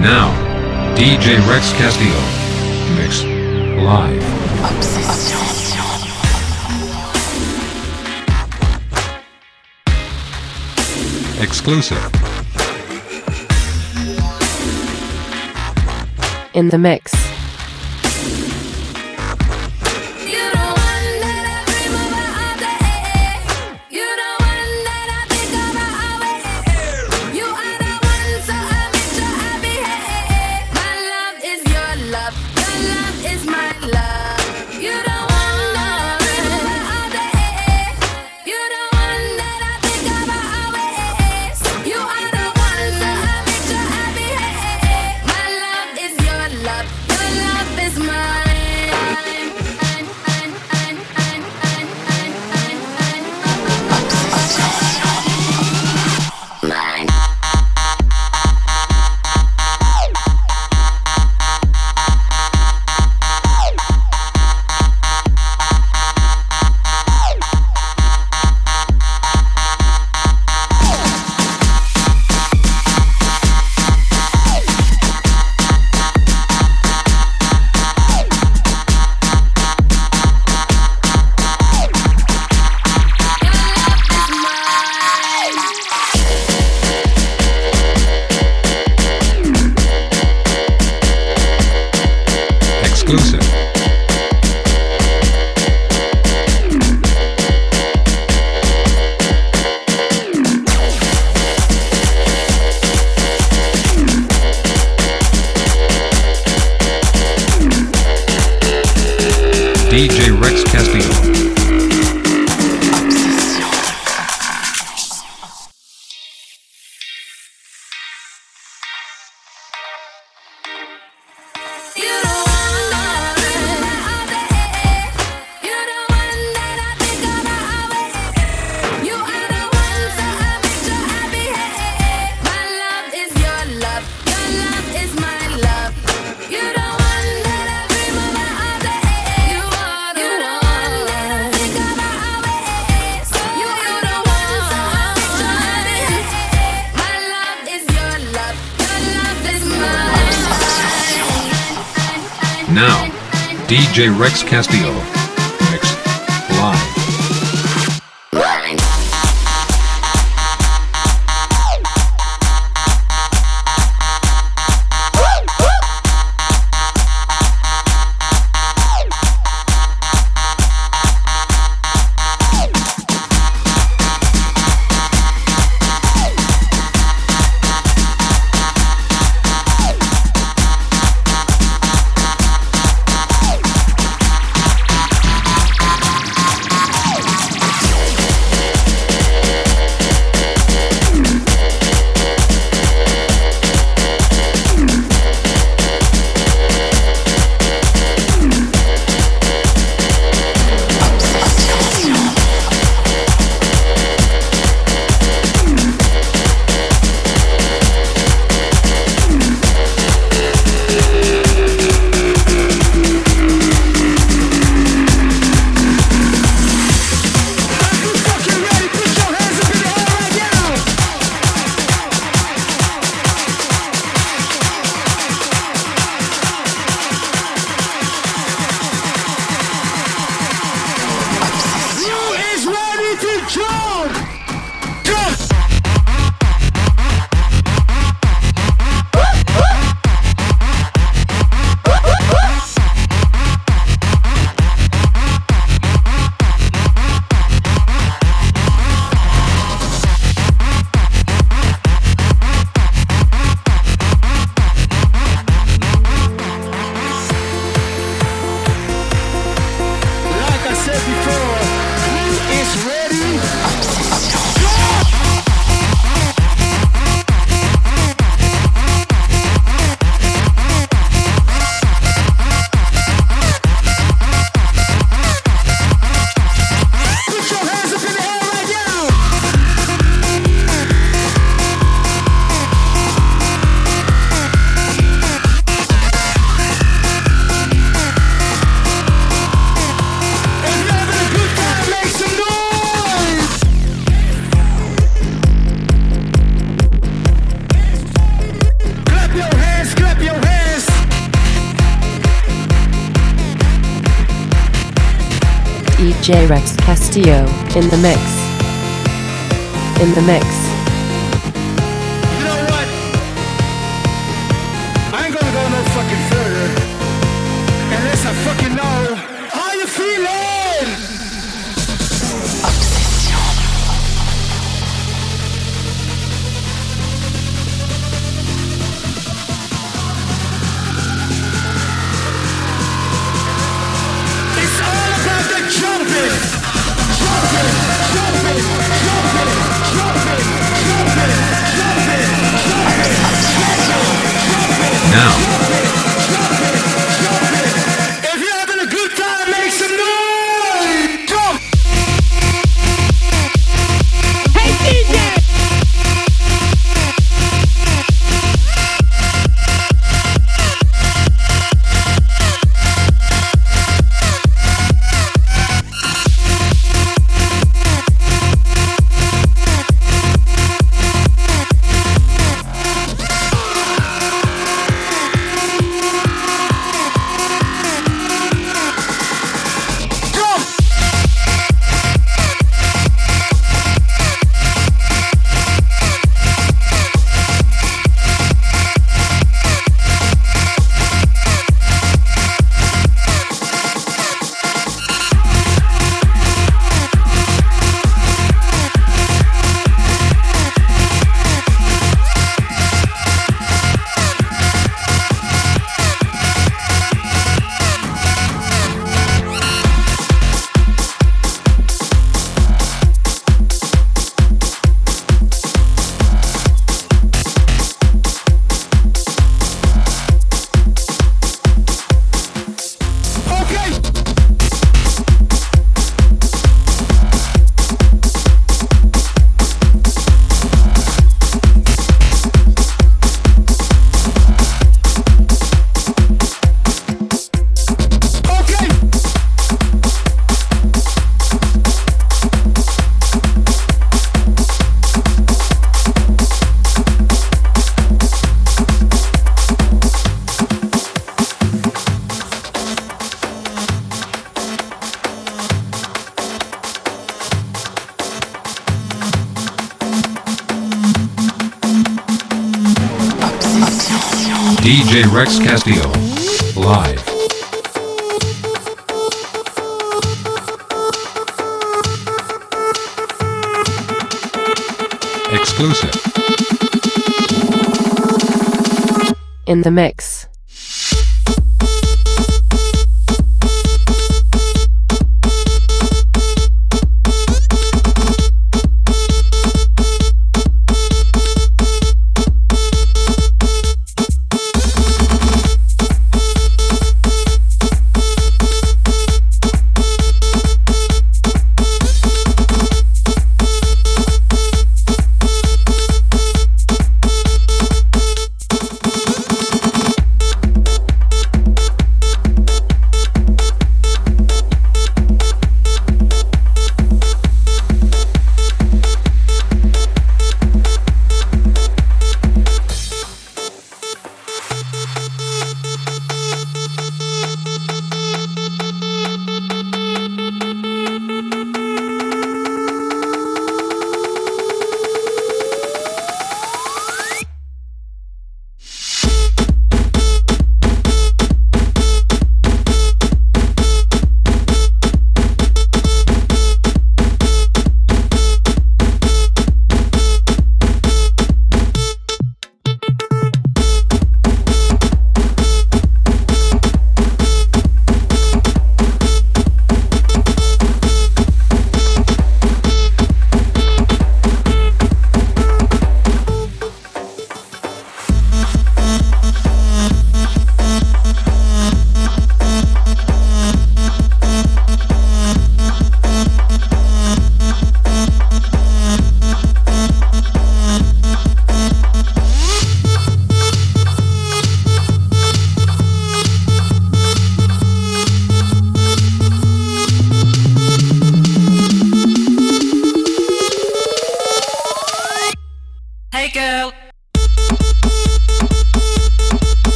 Now, DJ Rex Castillo. Mix. Live. Obsession. Exclusive. In the mix. DJ Rex Castillo. DJ Rex Castillo in the mix. In the mix. now. Rex Castillo. Live. Exclusive. In the mix.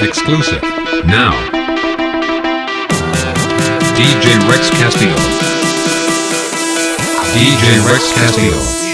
Exclusive. Now. DJ Rex Castillo. DJ Rex Castillo.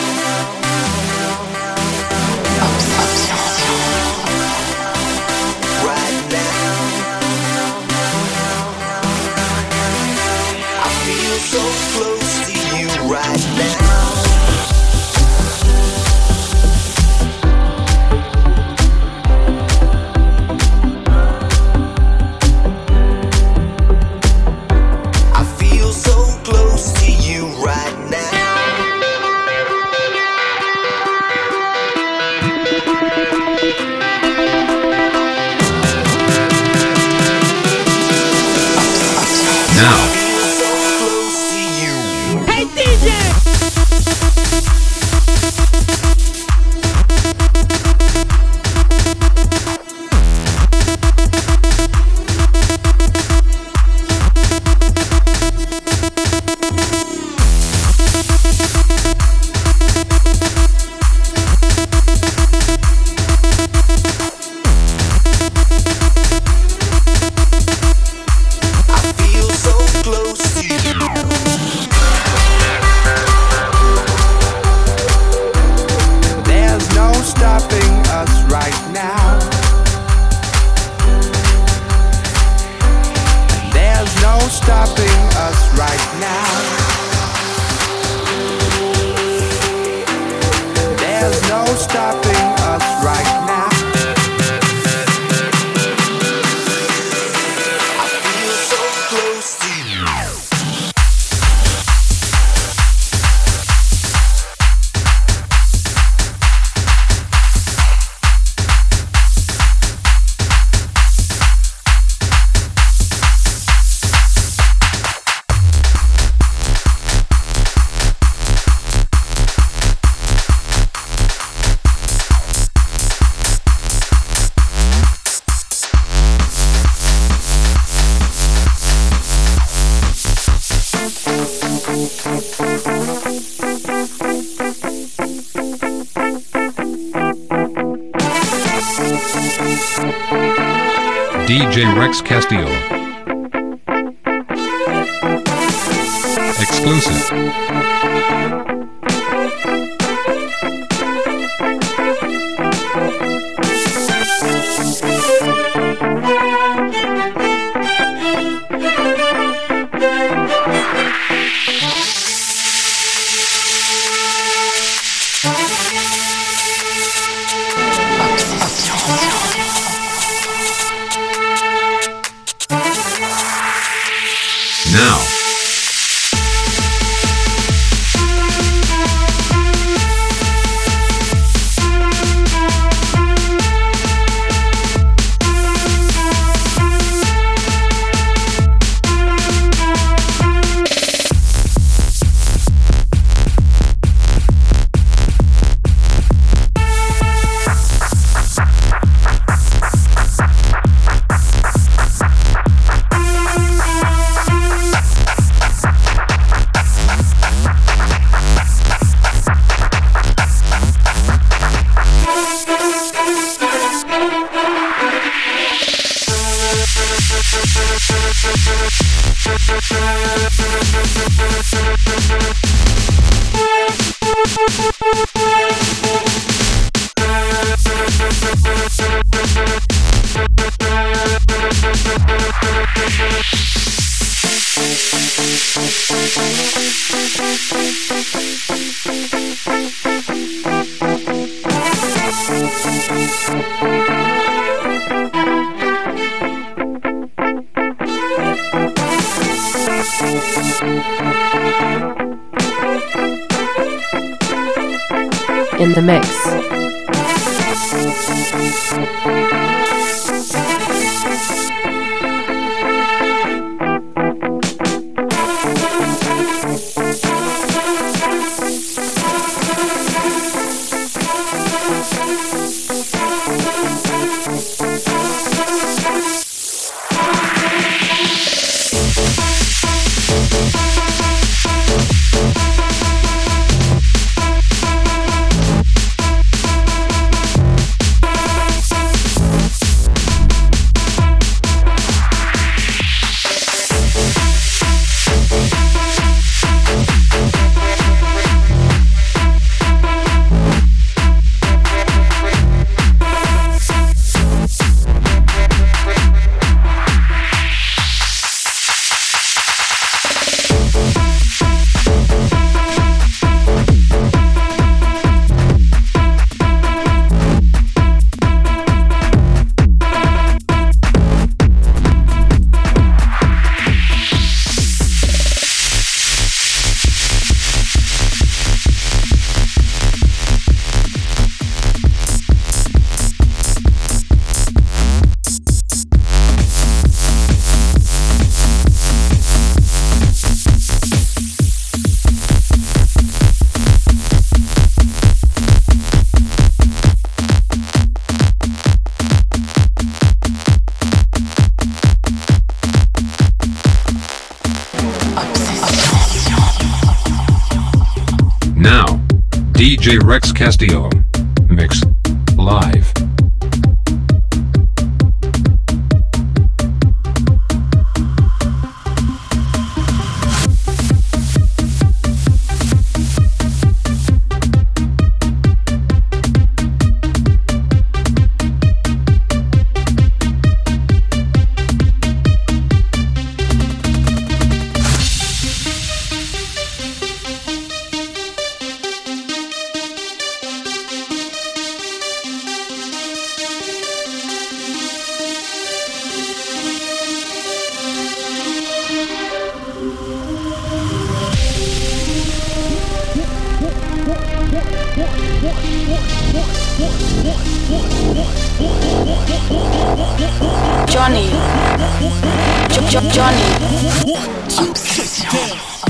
Rex Castillo. Exclusive. tío. Johnny. Obsession.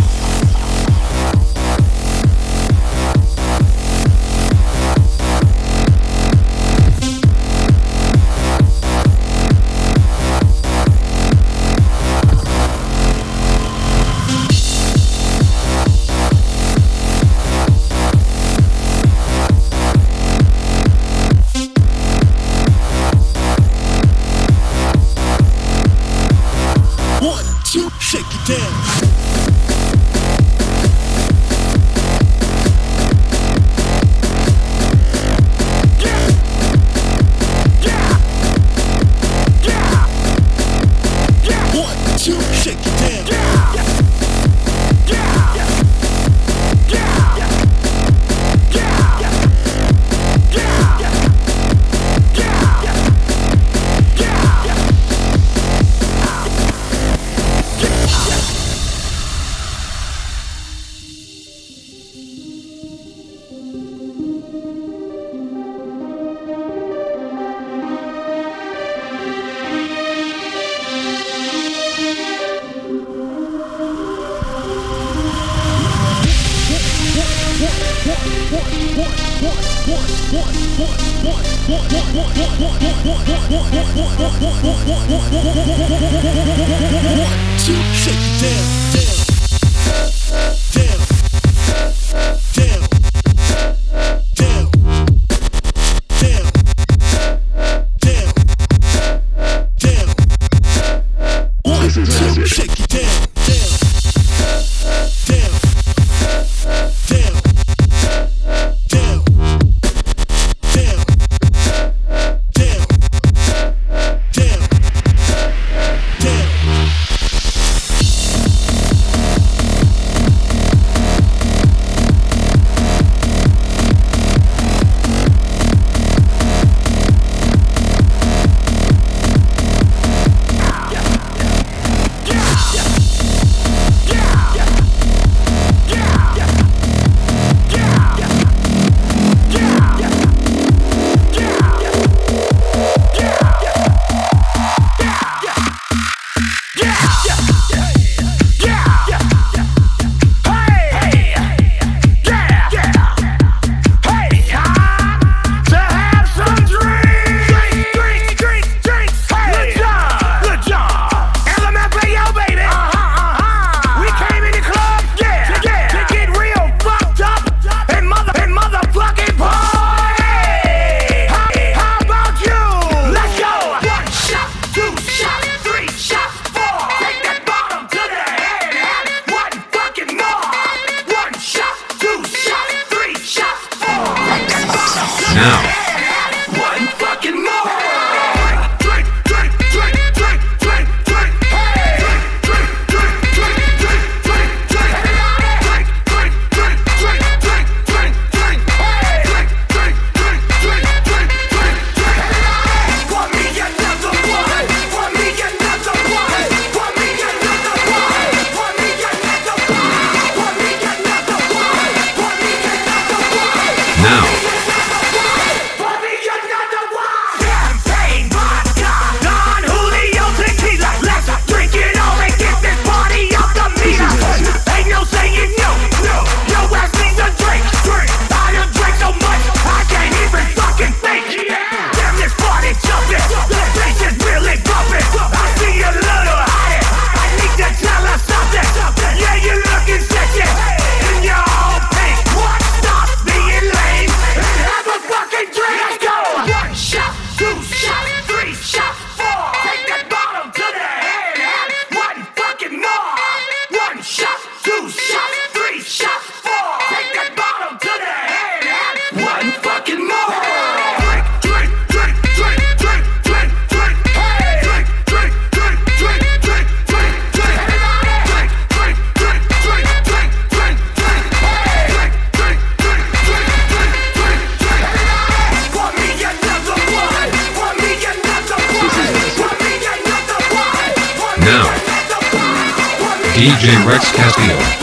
Rex Castillo.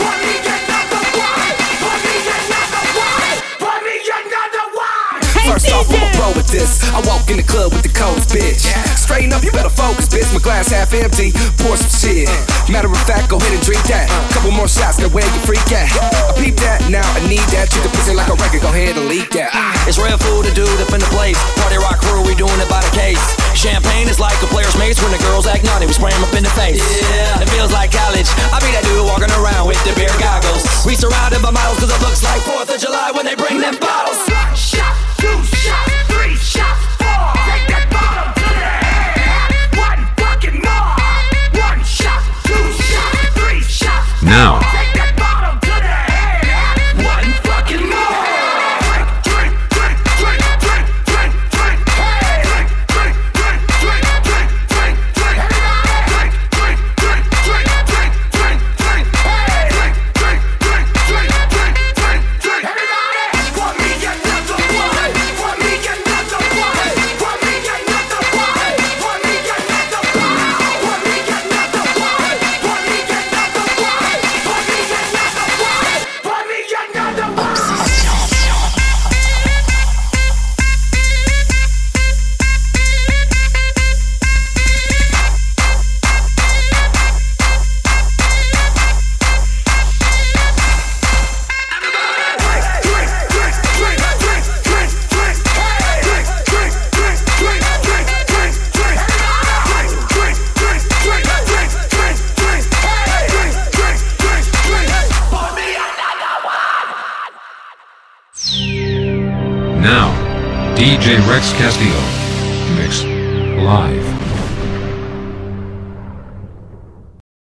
Bitch. My glass half empty, pour some shit. Matter of fact, go ahead and drink that. Couple more shots, now way you freak at? I peep that, now I need that. Treat the pussy like a record, go ahead and leak that. Ah. It's real food to do up in the place. Party rock crew, we doing it by the case. Champagne is like a player's mates when the girls act naughty. We spray 'em up in the face. Yeah, it feels like college. I be that dude walking around with the beer goggles. We surrounded by models cause it looks like 4th of July when they bring them bottles. Shot, two shots,